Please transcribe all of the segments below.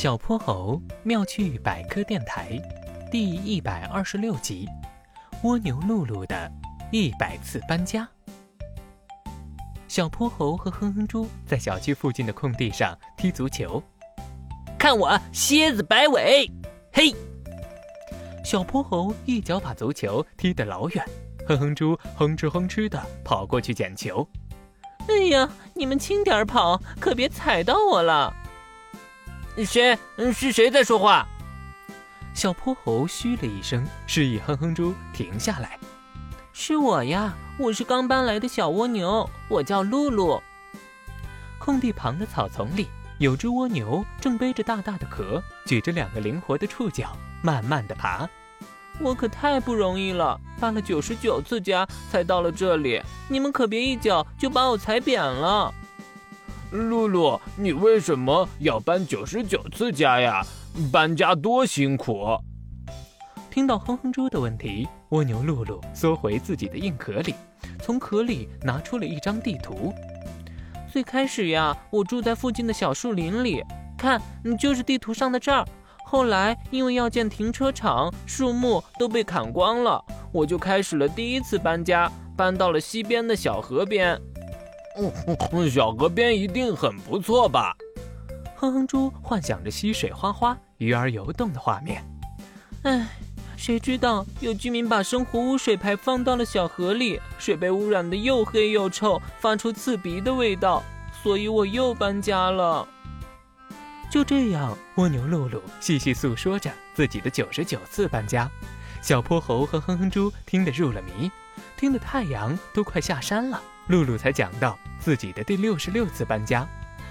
小泼猴妙趣百科电台第一百二十六集：蜗牛露露的一百次搬家。小泼猴和哼哼猪在小区附近的空地上踢足球，看我蝎子摆尾，嘿！小泼猴一脚把足球踢得老远，哼哼猪哼哧哼哧的跑过去捡球。哎呀，你们轻点跑，可别踩到我了。谁？是谁在说话？小泼猴嘘了一声，示意哼哼猪停下来。是我呀，我是刚搬来的小蜗牛，我叫露露。空地旁的草丛里，有只蜗牛正背着大大的壳，举着两个灵活的触角，慢慢的爬。我可太不容易了，搬了九十九次家才到了这里，你们可别一脚就把我踩扁了。露露，你为什么要搬九十九次家呀？搬家多辛苦！听到哼哼猪的问题，蜗牛露露缩回自己的硬壳里，从壳里拿出了一张地图。最开始呀，我住在附近的小树林里，看，就是地图上的这儿。后来因为要建停车场，树木都被砍光了，我就开始了第一次搬家，搬到了西边的小河边。嗯，小河边一定很不错吧？哼哼猪幻想着溪水哗哗、鱼儿游动的画面。唉，谁知道有居民把生活污水排放到了小河里，水被污染的又黑又臭，发出刺鼻的味道，所以我又搬家了。就这样，蜗牛露露细细诉说着自己的九十九次搬家。小泼猴和哼哼猪听得入了迷，听得太阳都快下山了。露露才讲到自己的第六十六次搬家，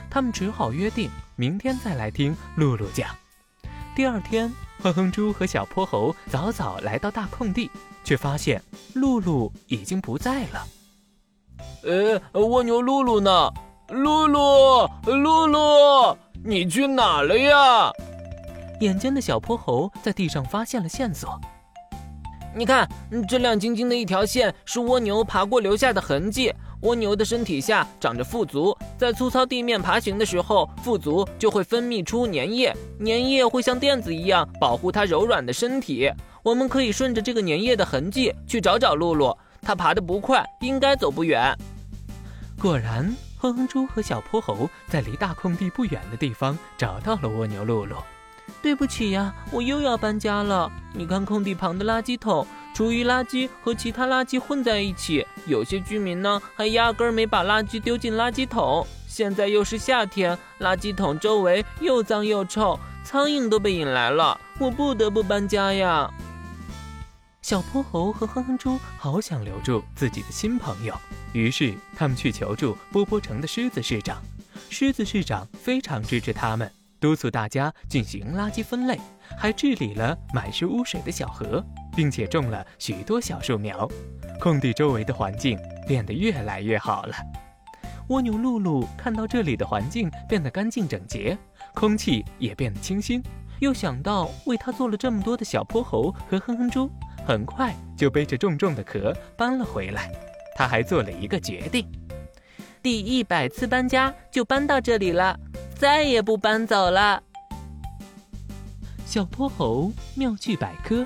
他们只好约定明天再来听露露讲。第二天，哼哼猪和小泼猴早早来到大空地，却发现露露已经不在了。呃，蜗牛露露呢？露露，露露，你去哪了呀？眼尖的小泼猴在地上发现了线索。你看，这亮晶晶的一条线是蜗牛爬过留下的痕迹。蜗牛的身体下长着腹足，在粗糙地面爬行的时候，腹足就会分泌出粘液，粘液会像垫子一样保护它柔软的身体。我们可以顺着这个粘液的痕迹去找找露露，它爬得不快，应该走不远。果然，哼哼猪和小泼猴在离大空地不远的地方找到了蜗牛露露。对不起呀，我又要搬家了。你看空地旁的垃圾桶。厨余垃圾和其他垃圾混在一起，有些居民呢还压根儿没把垃圾丢进垃圾桶。现在又是夏天，垃圾桶周围又脏又臭，苍蝇都被引来了，我不得不搬家呀。小泼猴和哼哼猪好想留住自己的新朋友，于是他们去求助波波城的狮子市长。狮子市长非常支持他们，督促大家进行垃圾分类，还治理了满是污水的小河。并且种了许多小树苗，空地周围的环境变得越来越好了。蜗牛露露看到这里的环境变得干净整洁，空气也变得清新，又想到为它做了这么多的小泼猴和哼哼猪，很快就背着重重的壳搬了回来。他还做了一个决定：第一百次搬家就搬到这里了，再也不搬走了。小泼猴妙趣百科。